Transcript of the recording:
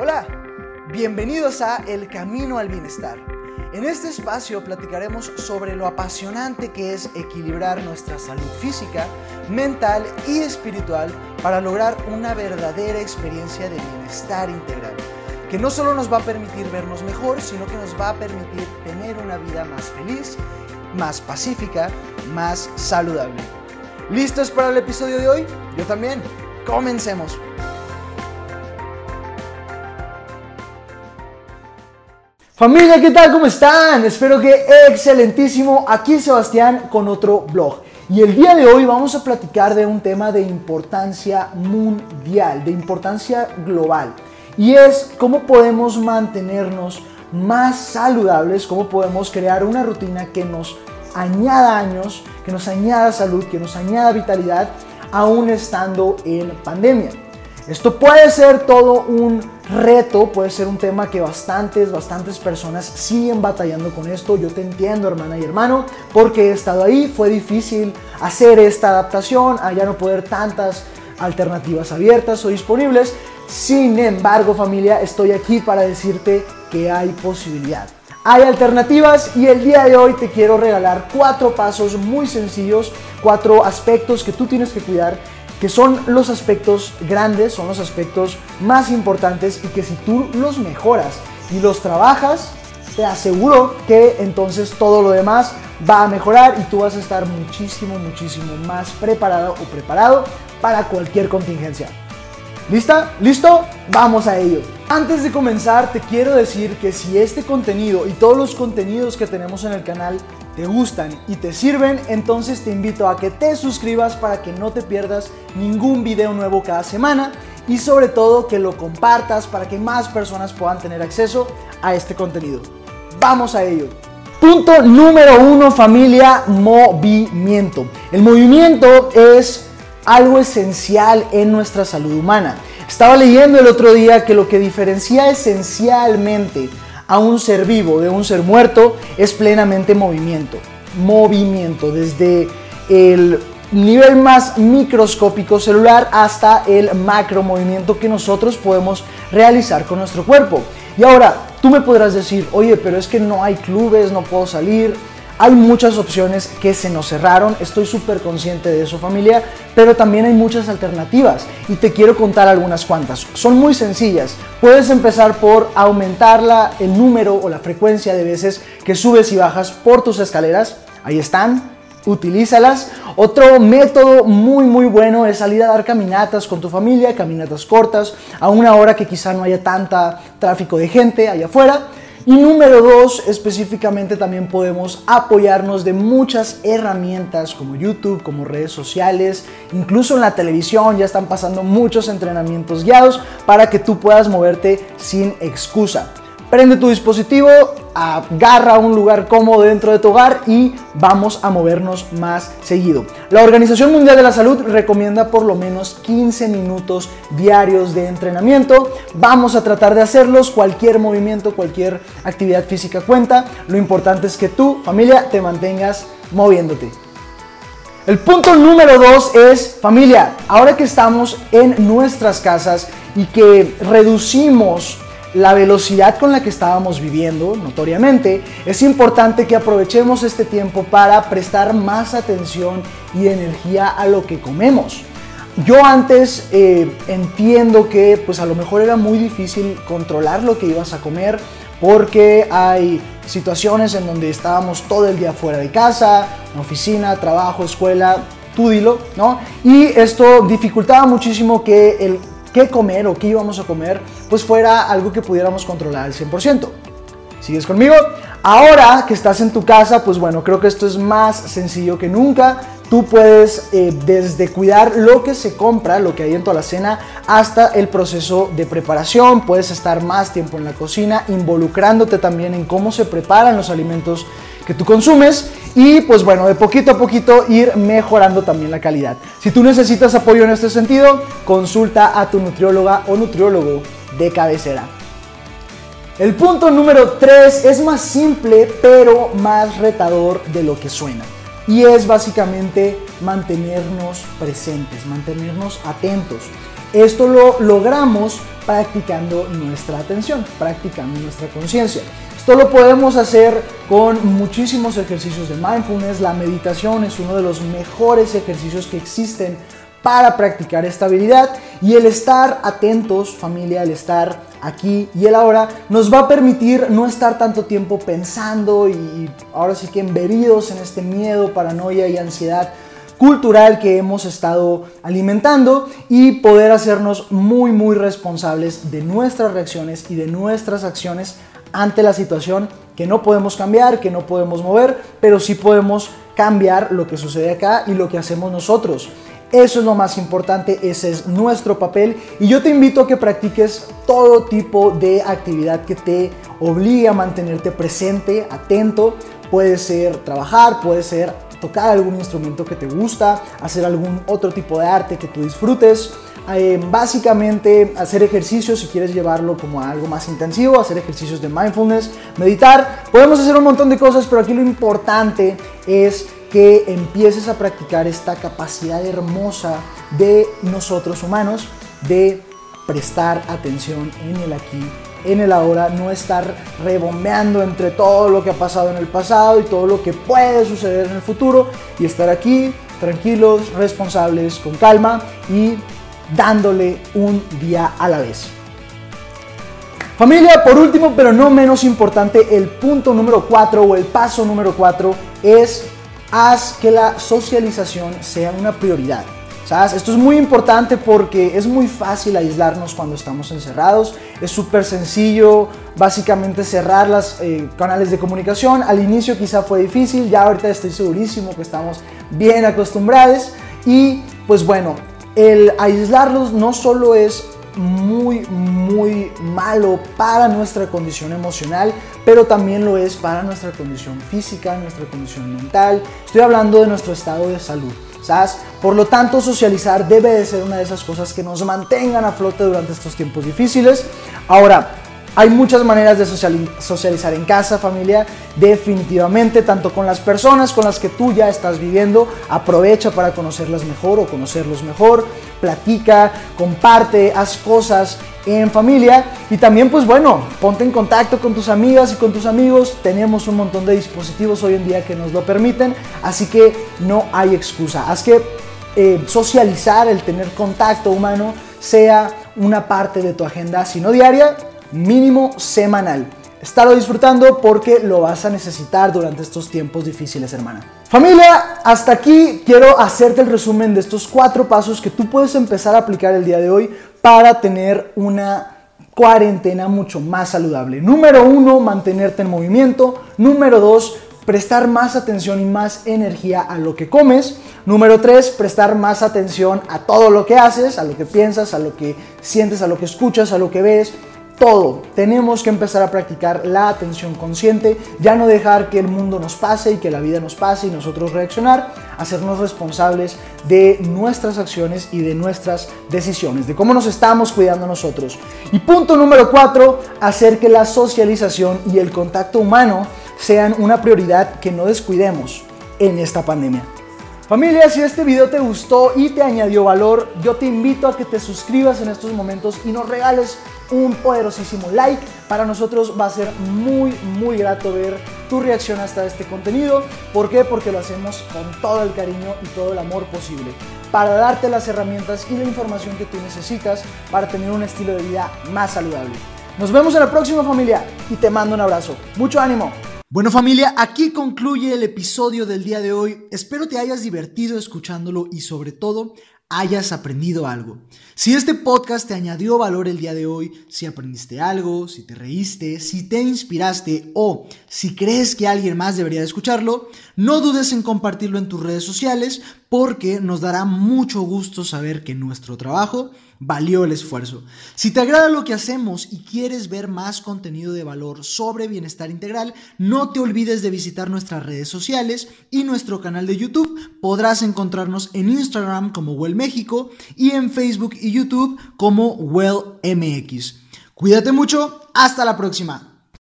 Hola, bienvenidos a El Camino al Bienestar. En este espacio platicaremos sobre lo apasionante que es equilibrar nuestra salud física, mental y espiritual para lograr una verdadera experiencia de bienestar integral, que no solo nos va a permitir vernos mejor, sino que nos va a permitir tener una vida más feliz, más pacífica, más saludable. ¿Listos para el episodio de hoy? Yo también. Comencemos. Familia, ¿qué tal? ¿Cómo están? Espero que excelentísimo. Aquí Sebastián con otro blog. Y el día de hoy vamos a platicar de un tema de importancia mundial, de importancia global. Y es cómo podemos mantenernos más saludables, cómo podemos crear una rutina que nos añada años, que nos añada salud, que nos añada vitalidad, aún estando en pandemia. Esto puede ser todo un reto, puede ser un tema que bastantes, bastantes personas siguen batallando con esto. Yo te entiendo, hermana y hermano, porque he estado ahí, fue difícil hacer esta adaptación, a ya no poder tantas alternativas abiertas o disponibles. Sin embargo, familia, estoy aquí para decirte que hay posibilidad. Hay alternativas y el día de hoy te quiero regalar cuatro pasos muy sencillos, cuatro aspectos que tú tienes que cuidar que son los aspectos grandes, son los aspectos más importantes y que si tú los mejoras y los trabajas, te aseguro que entonces todo lo demás va a mejorar y tú vas a estar muchísimo, muchísimo más preparado o preparado para cualquier contingencia. ¿Lista? ¿Listo? Vamos a ello. Antes de comenzar, te quiero decir que si este contenido y todos los contenidos que tenemos en el canal te gustan y te sirven, entonces te invito a que te suscribas para que no te pierdas ningún video nuevo cada semana y sobre todo que lo compartas para que más personas puedan tener acceso a este contenido. Vamos a ello. Punto número uno, familia, movimiento. El movimiento es algo esencial en nuestra salud humana. Estaba leyendo el otro día que lo que diferencia esencialmente a un ser vivo de un ser muerto es plenamente movimiento. Movimiento desde el nivel más microscópico celular hasta el macro movimiento que nosotros podemos realizar con nuestro cuerpo. Y ahora, tú me podrás decir, oye, pero es que no hay clubes, no puedo salir, hay muchas opciones que se nos cerraron, estoy súper consciente de eso familia, pero también hay muchas alternativas y te quiero contar algunas cuantas. Son muy sencillas. Puedes empezar por aumentar el número o la frecuencia de veces que subes y bajas por tus escaleras. Ahí están, utilízalas. Otro método muy muy bueno es salir a dar caminatas con tu familia, caminatas cortas, a una hora que quizá no haya tanta tráfico de gente allá afuera. Y número dos, específicamente también podemos apoyarnos de muchas herramientas como YouTube, como redes sociales, incluso en la televisión ya están pasando muchos entrenamientos guiados para que tú puedas moverte sin excusa. Prende tu dispositivo, agarra un lugar cómodo dentro de tu hogar y vamos a movernos más seguido. La Organización Mundial de la Salud recomienda por lo menos 15 minutos diarios de entrenamiento. Vamos a tratar de hacerlos. Cualquier movimiento, cualquier actividad física cuenta. Lo importante es que tú, familia, te mantengas moviéndote. El punto número dos es, familia, ahora que estamos en nuestras casas y que reducimos la velocidad con la que estábamos viviendo, notoriamente, es importante que aprovechemos este tiempo para prestar más atención y energía a lo que comemos. Yo antes eh, entiendo que pues a lo mejor era muy difícil controlar lo que ibas a comer porque hay situaciones en donde estábamos todo el día fuera de casa, oficina, trabajo, escuela, tú dilo, ¿no? Y esto dificultaba muchísimo que el qué comer o qué íbamos a comer, pues fuera algo que pudiéramos controlar al 100%. ¿Sigues conmigo? Ahora que estás en tu casa, pues bueno, creo que esto es más sencillo que nunca. Tú puedes eh, desde cuidar lo que se compra, lo que hay en tu alacena, hasta el proceso de preparación. Puedes estar más tiempo en la cocina, involucrándote también en cómo se preparan los alimentos que tú consumes y pues bueno, de poquito a poquito ir mejorando también la calidad. Si tú necesitas apoyo en este sentido, consulta a tu nutrióloga o nutriólogo de cabecera. El punto número 3 es más simple pero más retador de lo que suena. Y es básicamente mantenernos presentes, mantenernos atentos. Esto lo logramos practicando nuestra atención, practicando nuestra conciencia. Esto lo podemos hacer con muchísimos ejercicios de mindfulness. La meditación es uno de los mejores ejercicios que existen para practicar esta habilidad y el estar atentos, familia, el estar aquí y el ahora, nos va a permitir no estar tanto tiempo pensando y ahora sí que embebidos en este miedo, paranoia y ansiedad cultural que hemos estado alimentando y poder hacernos muy muy responsables de nuestras reacciones y de nuestras acciones ante la situación que no podemos cambiar, que no podemos mover, pero sí podemos cambiar lo que sucede acá y lo que hacemos nosotros. Eso es lo más importante, ese es nuestro papel y yo te invito a que practiques todo tipo de actividad que te obligue a mantenerte presente, atento. Puede ser trabajar, puede ser tocar algún instrumento que te gusta, hacer algún otro tipo de arte que tú disfrutes. Eh, básicamente hacer ejercicios si quieres llevarlo como algo más intensivo, hacer ejercicios de mindfulness, meditar. Podemos hacer un montón de cosas, pero aquí lo importante es que empieces a practicar esta capacidad hermosa de nosotros humanos de prestar atención en el aquí, en el ahora, no estar rebombeando entre todo lo que ha pasado en el pasado y todo lo que puede suceder en el futuro y estar aquí tranquilos, responsables, con calma y dándole un día a la vez. Familia, por último, pero no menos importante, el punto número 4 o el paso número 4 es haz que la socialización sea una prioridad. Esto es muy importante porque es muy fácil aislarnos cuando estamos encerrados. Es súper sencillo básicamente cerrar los eh, canales de comunicación. Al inicio quizá fue difícil, ya ahorita estoy segurísimo que estamos bien acostumbrados. Y pues bueno, el aislarlos no solo es muy, muy malo para nuestra condición emocional, pero también lo es para nuestra condición física, nuestra condición mental. Estoy hablando de nuestro estado de salud. ¿Sabes? Por lo tanto, socializar debe de ser una de esas cosas que nos mantengan a flote durante estos tiempos difíciles. Ahora, hay muchas maneras de socializar en casa, familia, definitivamente, tanto con las personas con las que tú ya estás viviendo, aprovecha para conocerlas mejor o conocerlos mejor, platica, comparte, haz cosas en familia. Y también pues bueno, ponte en contacto con tus amigas y con tus amigos, tenemos un montón de dispositivos hoy en día que nos lo permiten, así que no hay excusa, haz que eh, socializar, el tener contacto humano sea una parte de tu agenda, si no diaria, mínimo semanal. Estarlo disfrutando porque lo vas a necesitar durante estos tiempos difíciles, hermana. Familia, hasta aquí quiero hacerte el resumen de estos cuatro pasos que tú puedes empezar a aplicar el día de hoy para tener una cuarentena mucho más saludable. Número uno, mantenerte en movimiento. Número dos, prestar más atención y más energía a lo que comes. Número tres, prestar más atención a todo lo que haces, a lo que piensas, a lo que sientes, a lo que escuchas, a lo que ves todo. Tenemos que empezar a practicar la atención consciente, ya no dejar que el mundo nos pase y que la vida nos pase y nosotros reaccionar, hacernos responsables de nuestras acciones y de nuestras decisiones, de cómo nos estamos cuidando nosotros. Y punto número cuatro, hacer que la socialización y el contacto humano sean una prioridad que no descuidemos en esta pandemia. Familia, si este video te gustó y te añadió valor, yo te invito a que te suscribas en estos momentos y nos regales un poderosísimo like. Para nosotros va a ser muy, muy grato ver tu reacción hasta este contenido. ¿Por qué? Porque lo hacemos con todo el cariño y todo el amor posible para darte las herramientas y la información que tú necesitas para tener un estilo de vida más saludable. Nos vemos en la próxima familia y te mando un abrazo. Mucho ánimo. Bueno familia, aquí concluye el episodio del día de hoy. Espero te hayas divertido escuchándolo y sobre todo hayas aprendido algo. Si este podcast te añadió valor el día de hoy, si aprendiste algo, si te reíste, si te inspiraste o si crees que alguien más debería de escucharlo, no dudes en compartirlo en tus redes sociales porque nos dará mucho gusto saber que nuestro trabajo valió el esfuerzo. Si te agrada lo que hacemos y quieres ver más contenido de valor sobre bienestar integral, no te olvides de visitar nuestras redes sociales y nuestro canal de YouTube. Podrás encontrarnos en Instagram como Well México y en Facebook y YouTube como Well MX. Cuídate mucho, hasta la próxima.